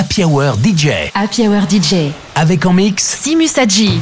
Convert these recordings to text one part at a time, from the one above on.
Happy Hour DJ. Happy Hour DJ. Avec en mix Simus Adji.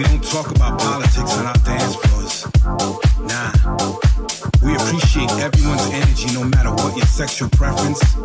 So now that we got the house rules all out the way.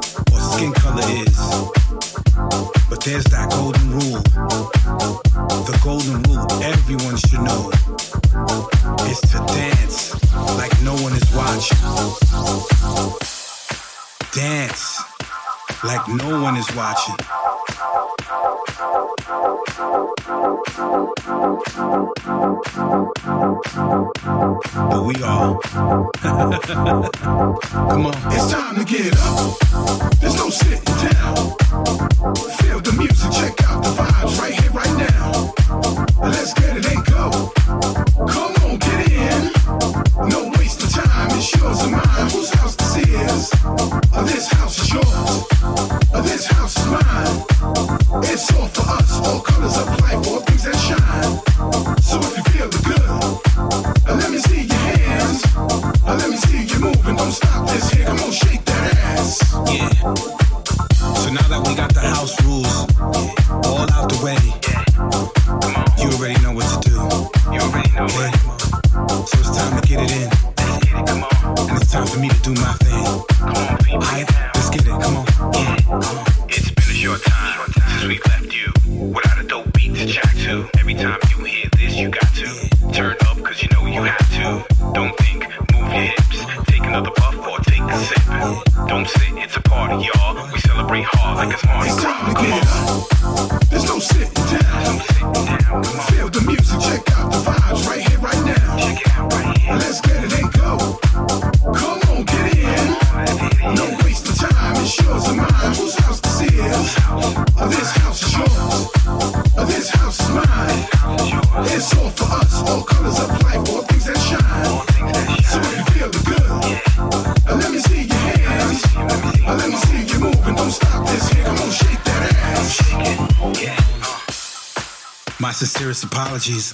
Sincerest apologies.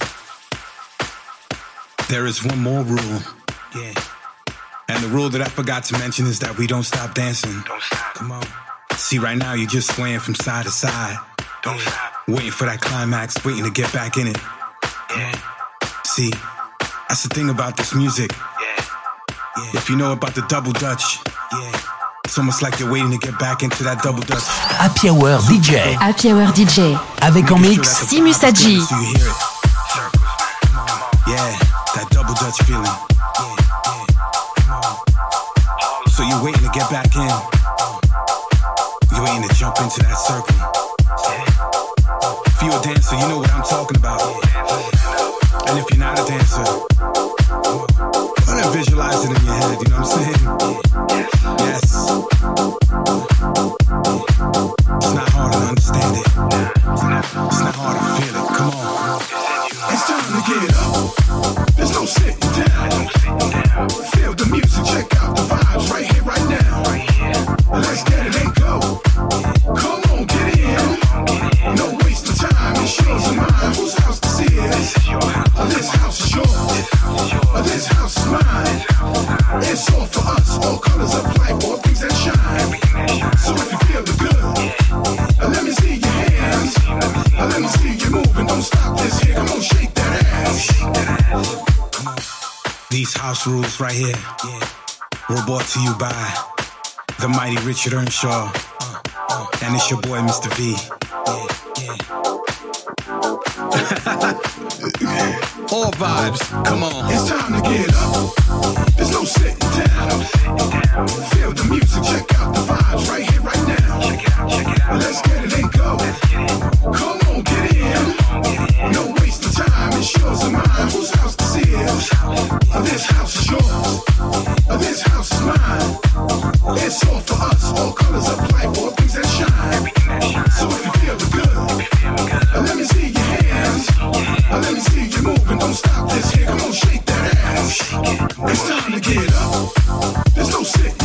There is one more rule. Yeah. And the rule that I forgot to mention is that we don't stop dancing. Don't stop. Come on. See, right now you're just swaying from side to side. Don't stop. Waiting for that climax, waiting to get back in it. Yeah, See, that's the thing about this music. yeah. If you know about the double dutch, yeah. It's almost like you're waiting to get back into that double dutch. Happy Hour DJ. Happy Hour DJ. Avec en mix Seamus vibe is good Haji. So you hear it. Circles, man. Come on. Yeah, that double dutch feeling. Yeah, yeah. Come on. So you're waiting to get back in. You're waiting to jump into that circle. If you're a dancer, you know what I'm talking about. And if you're not a dancer, try to visualize it in your head, you know what I'm saying? Yes. Don't stop this here. Come on, shake that ass. These house rules right here were brought to you by the mighty Richard Earnshaw. Uh, uh. And it's your boy, Mr. V. All vibes, come on. It's time to get up. There's no sitting down. Feel the music, check out the vibes right here, right now. Let's get it and go. Come on, get in. No waste of time, it's yours and mine. Whose house this is? Uh, This house is yours. Uh, This house is mine. It's all for us, all colors of life, all things that shine. So if you feel the good, uh, let me see your hands. Let me see you moving, don't stop this here. Come on, shake that ass. It's time to get up. There's no sitting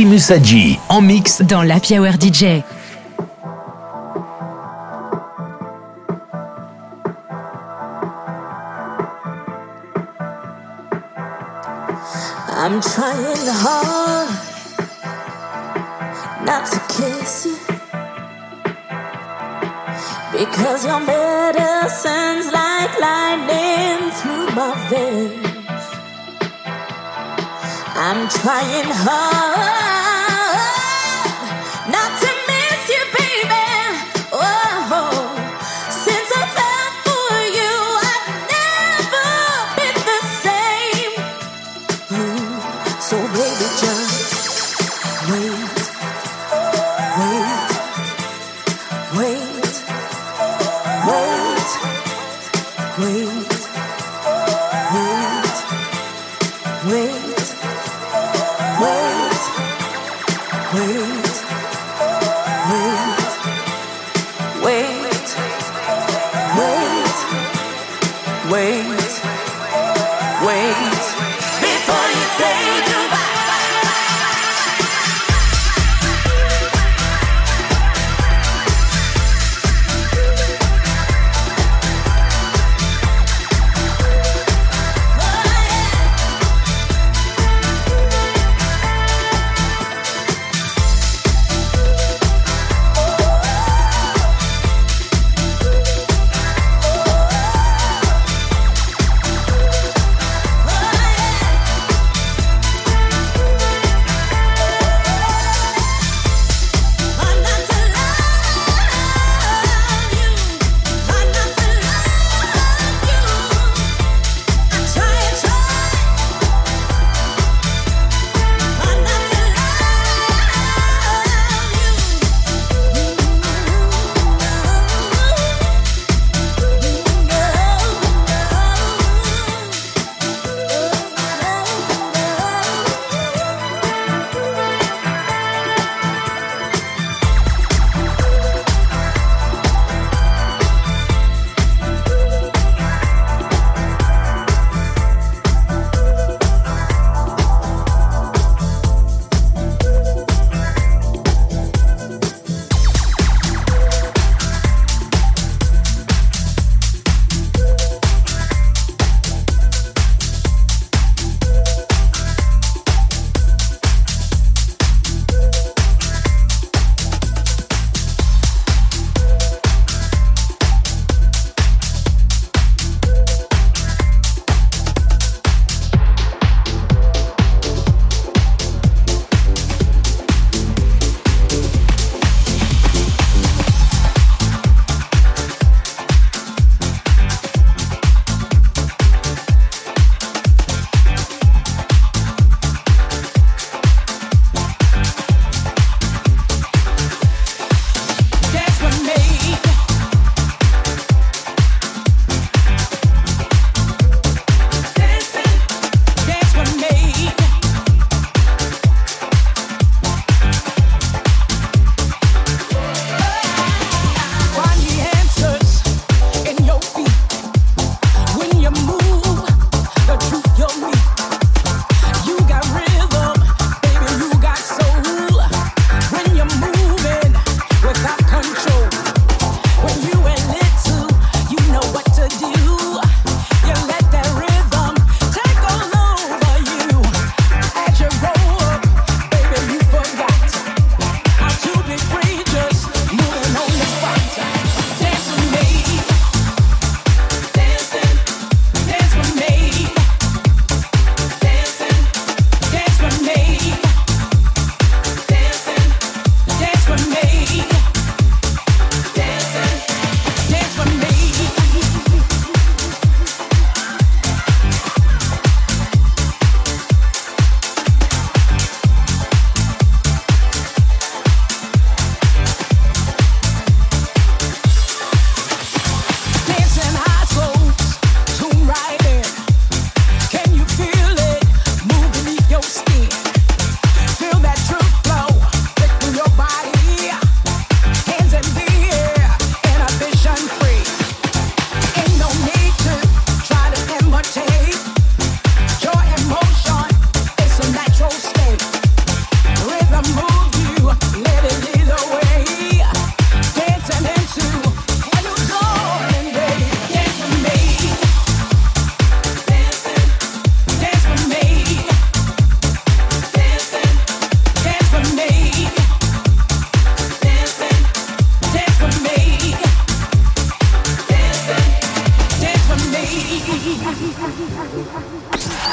Adji en mix dans la Hour DJ. I'm trying hard not to kiss you because your medicine's like lightning through my veins. I'm trying hard.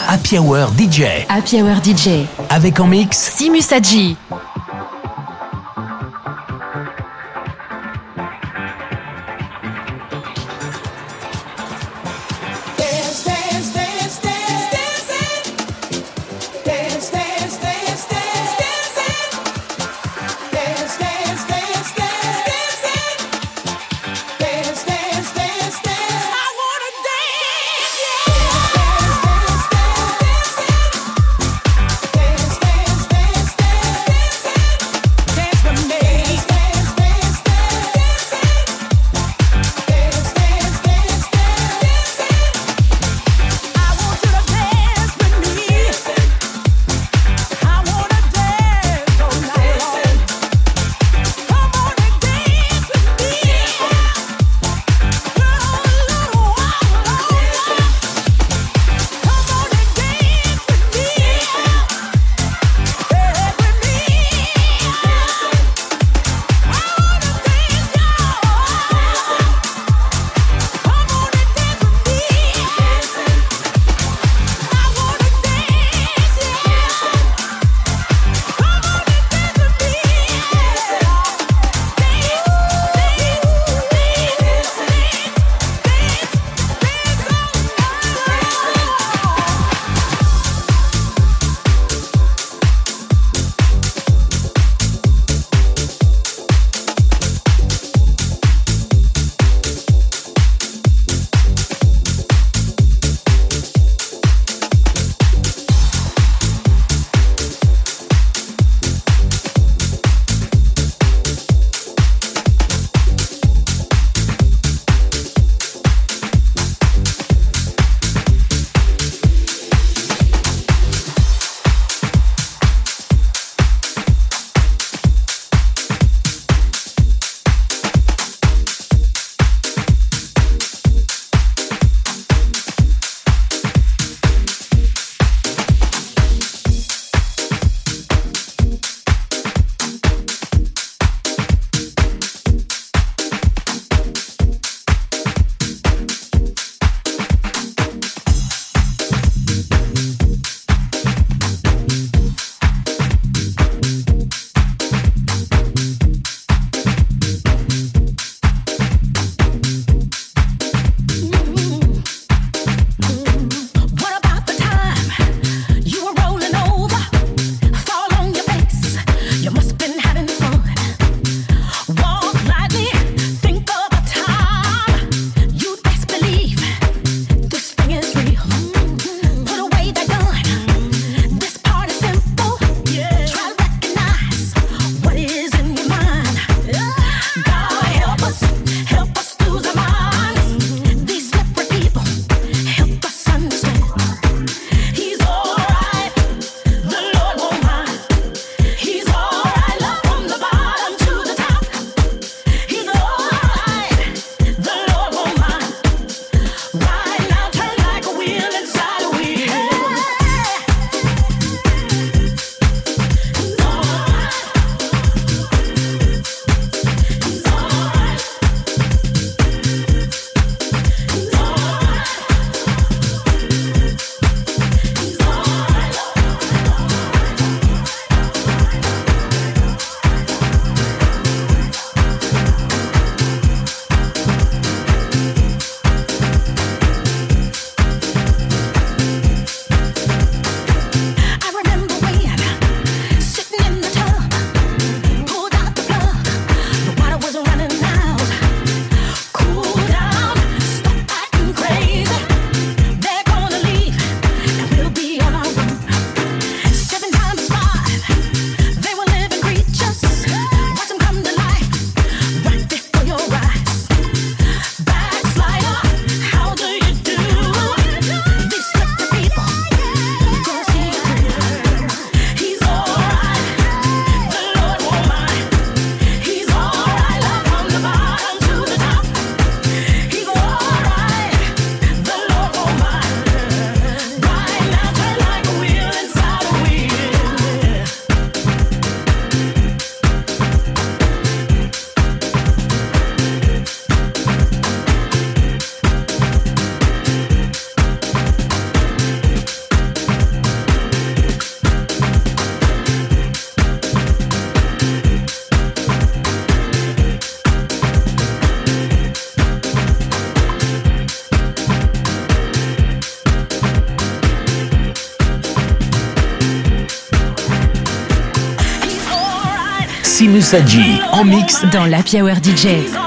Happy Hour DJ. Happy Hour DJ. Avec en mix Simus Adji. Simus Adji en mix dans la Hour DJ.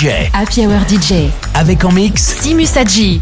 DJ. Happy Hour DJ. Avec en mix Simus Adji.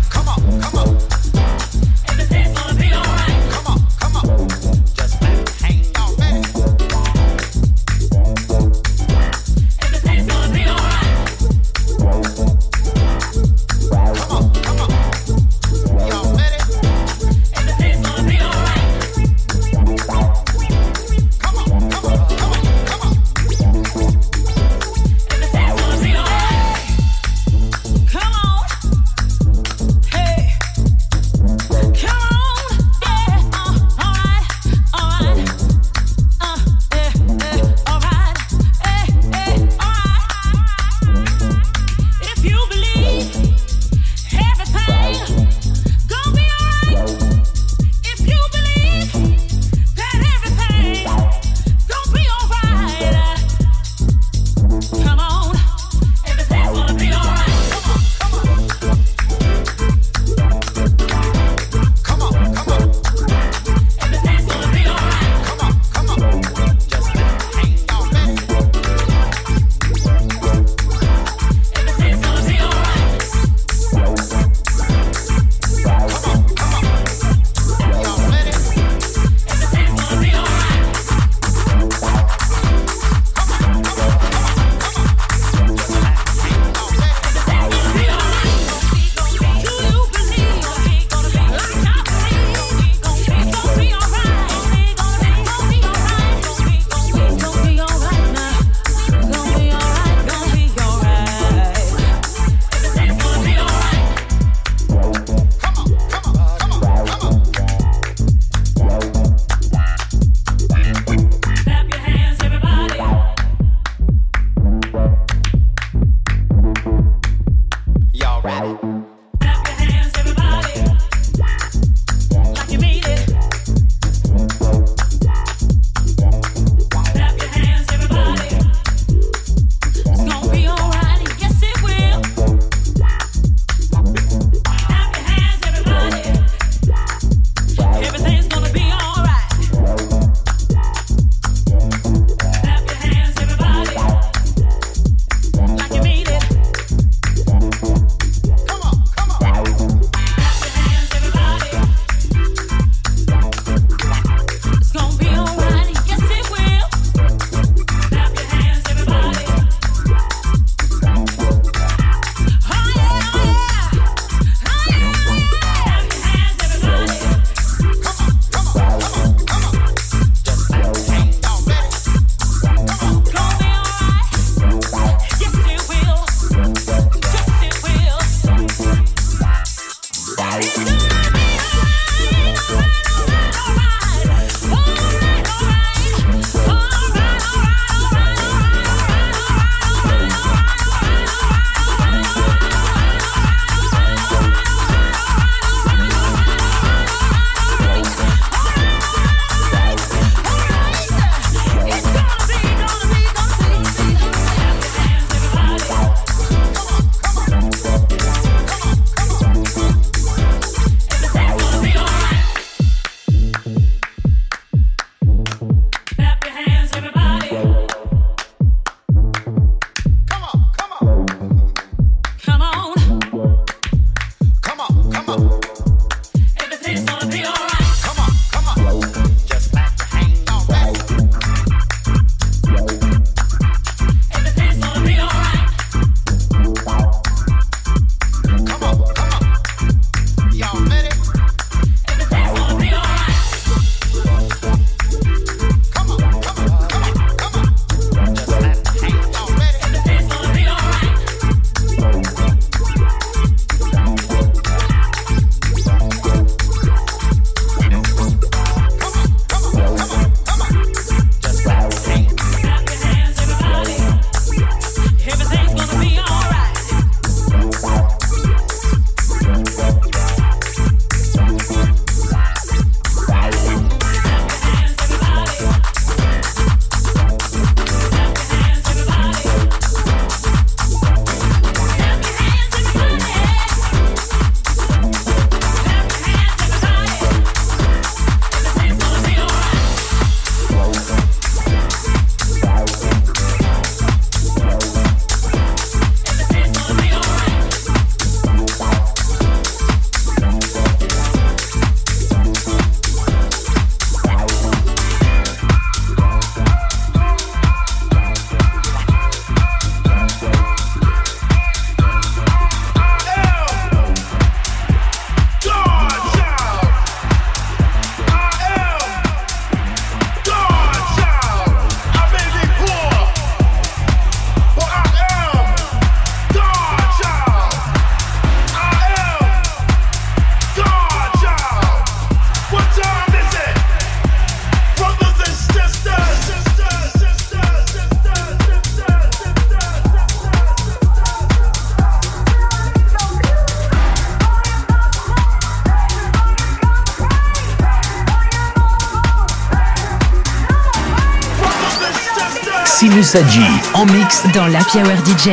Saji en mix dans la Power DJ.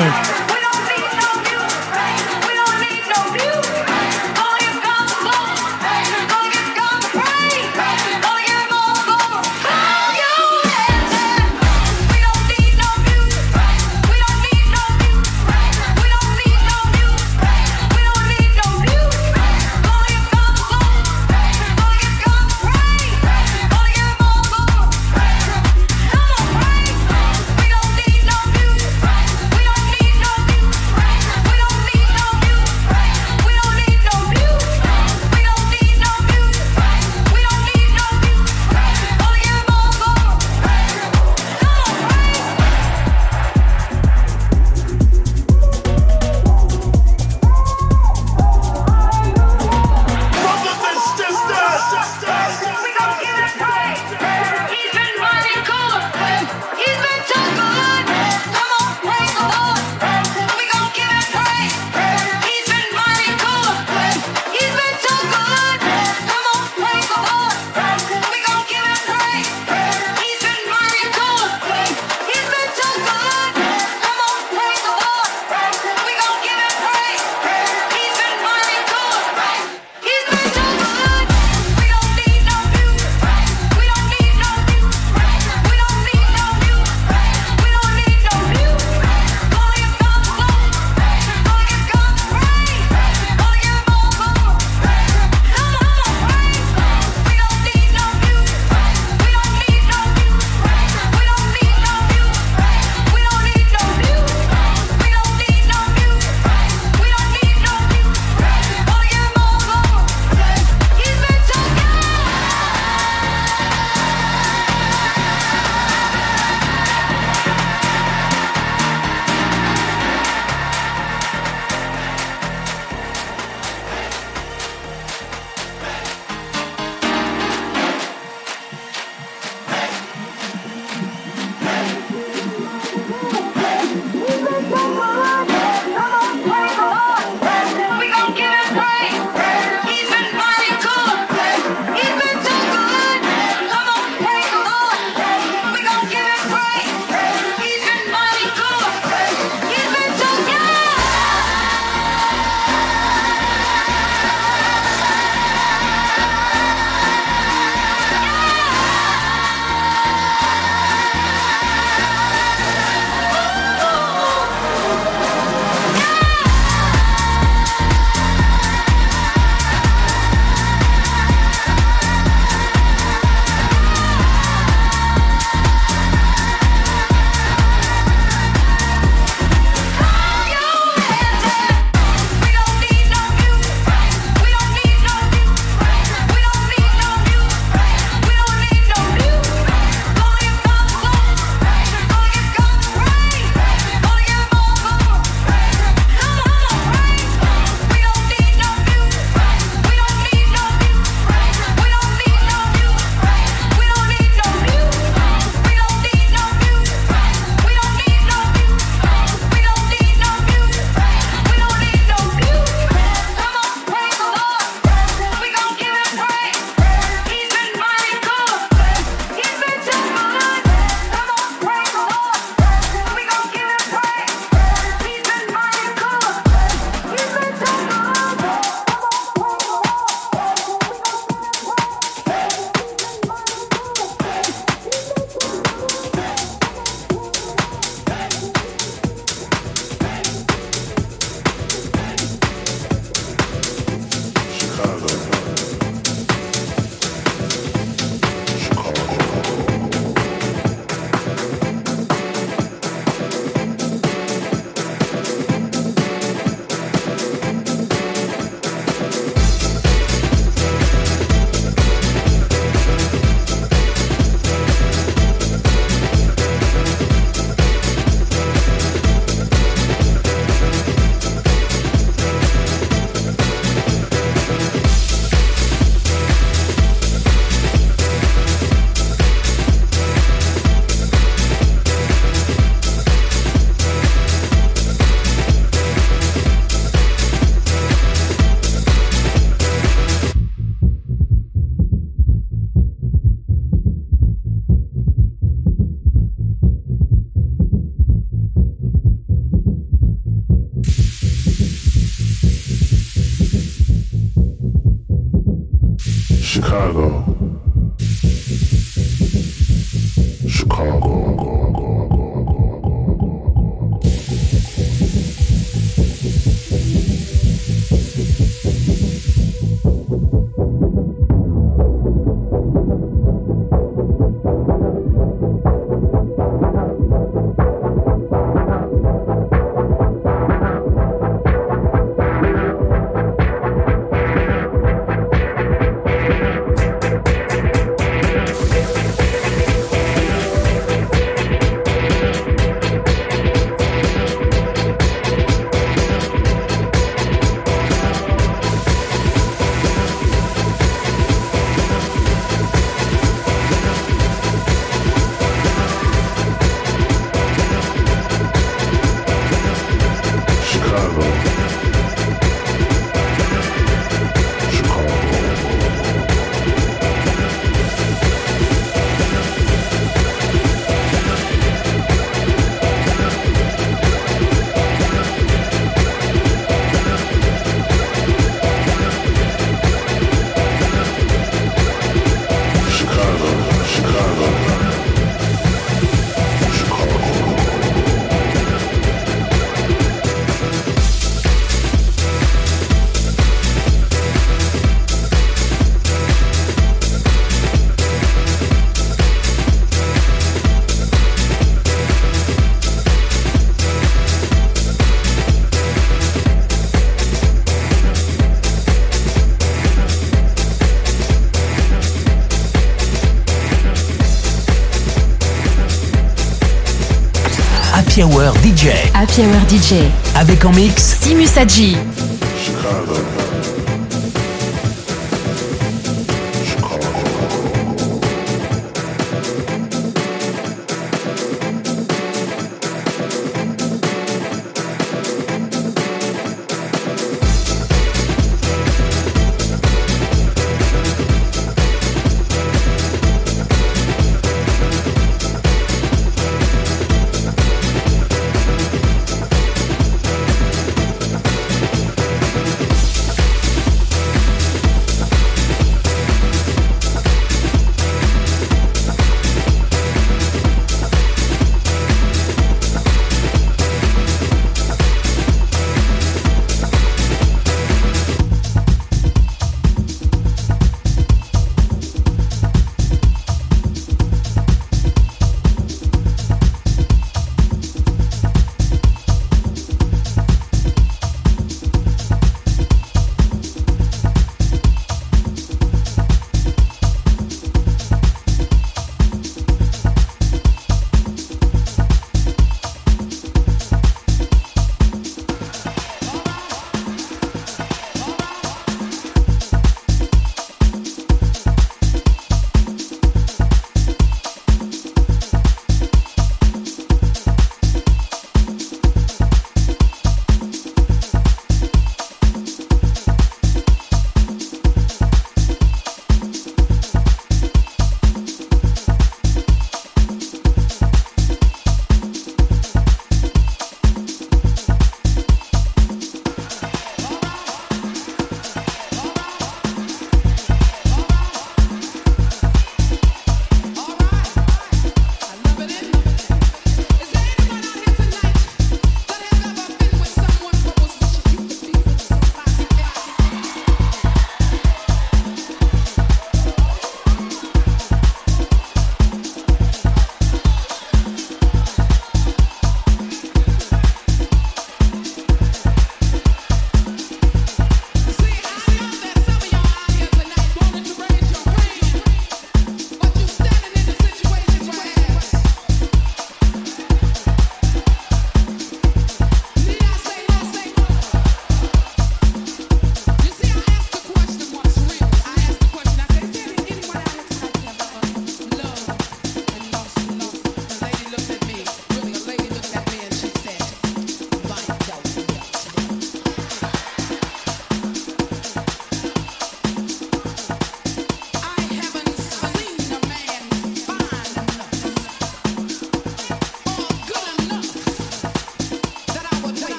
Happy Hour DJ. Happy Hour DJ. Avec en mix Simus Adji.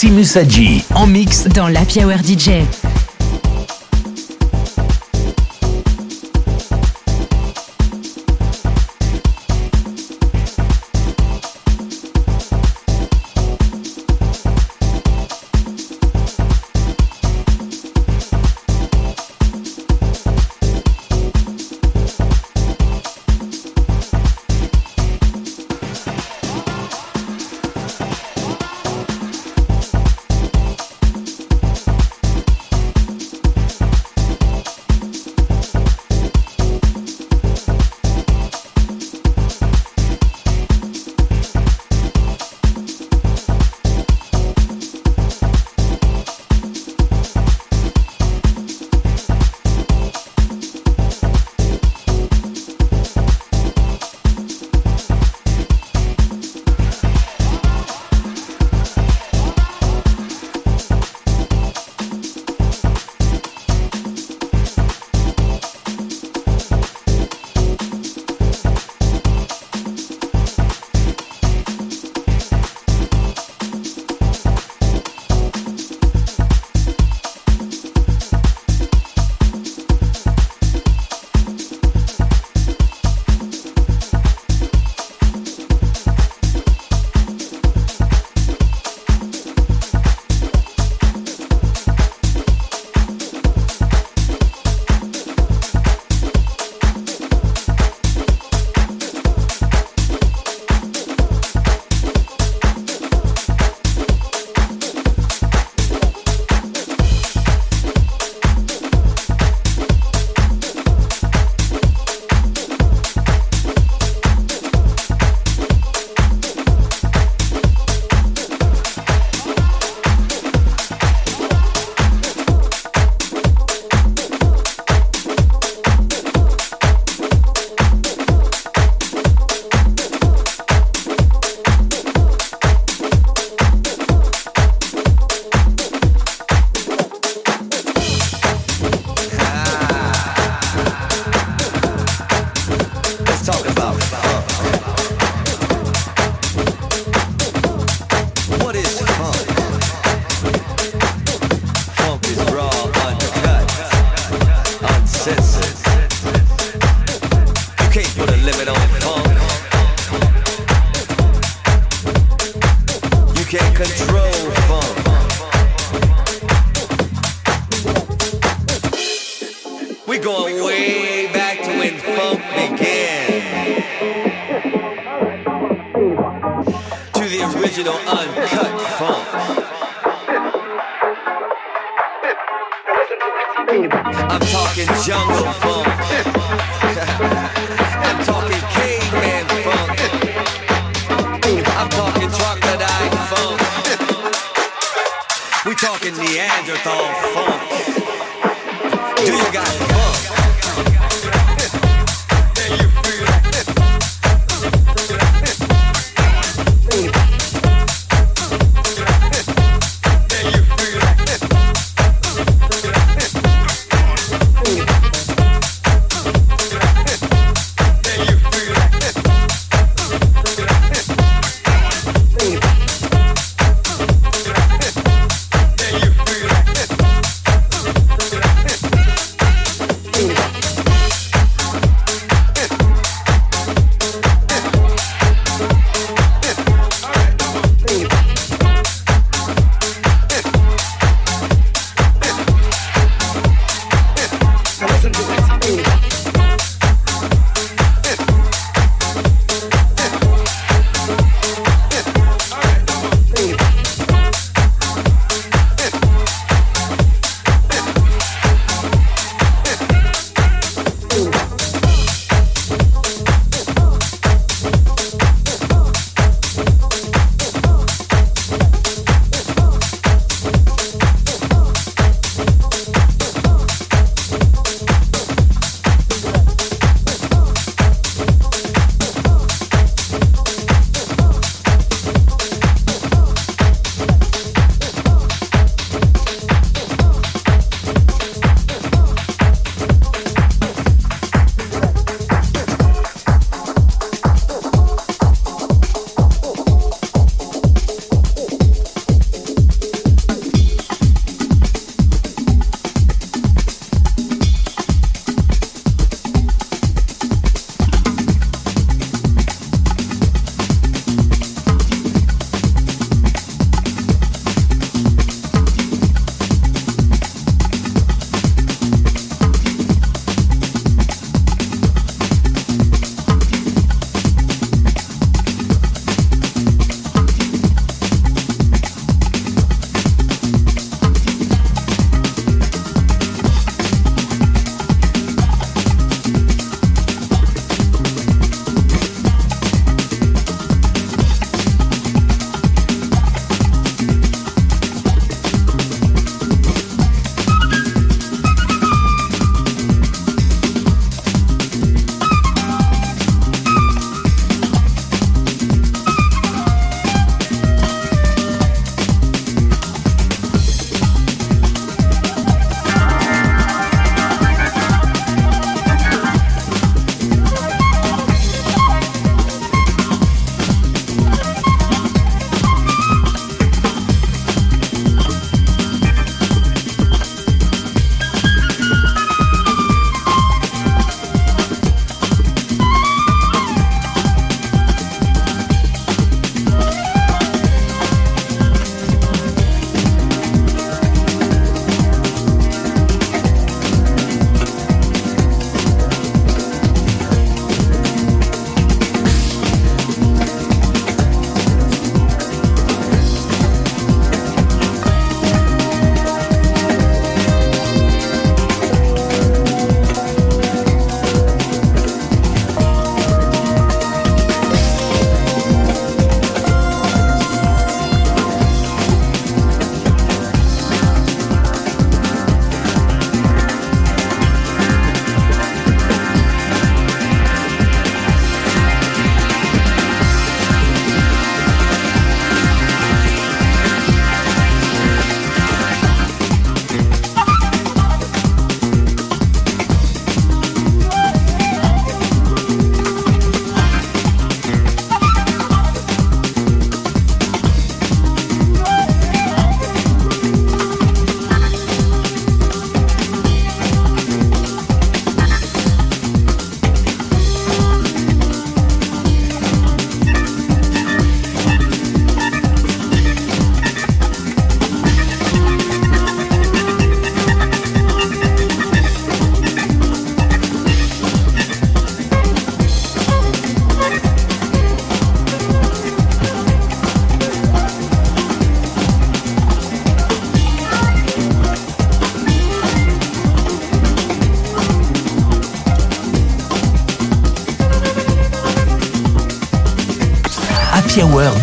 Simusaji en mix dans la Hour DJ.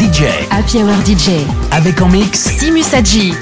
DJ. Happy Hour DJ. Avec en mix Simus Adji.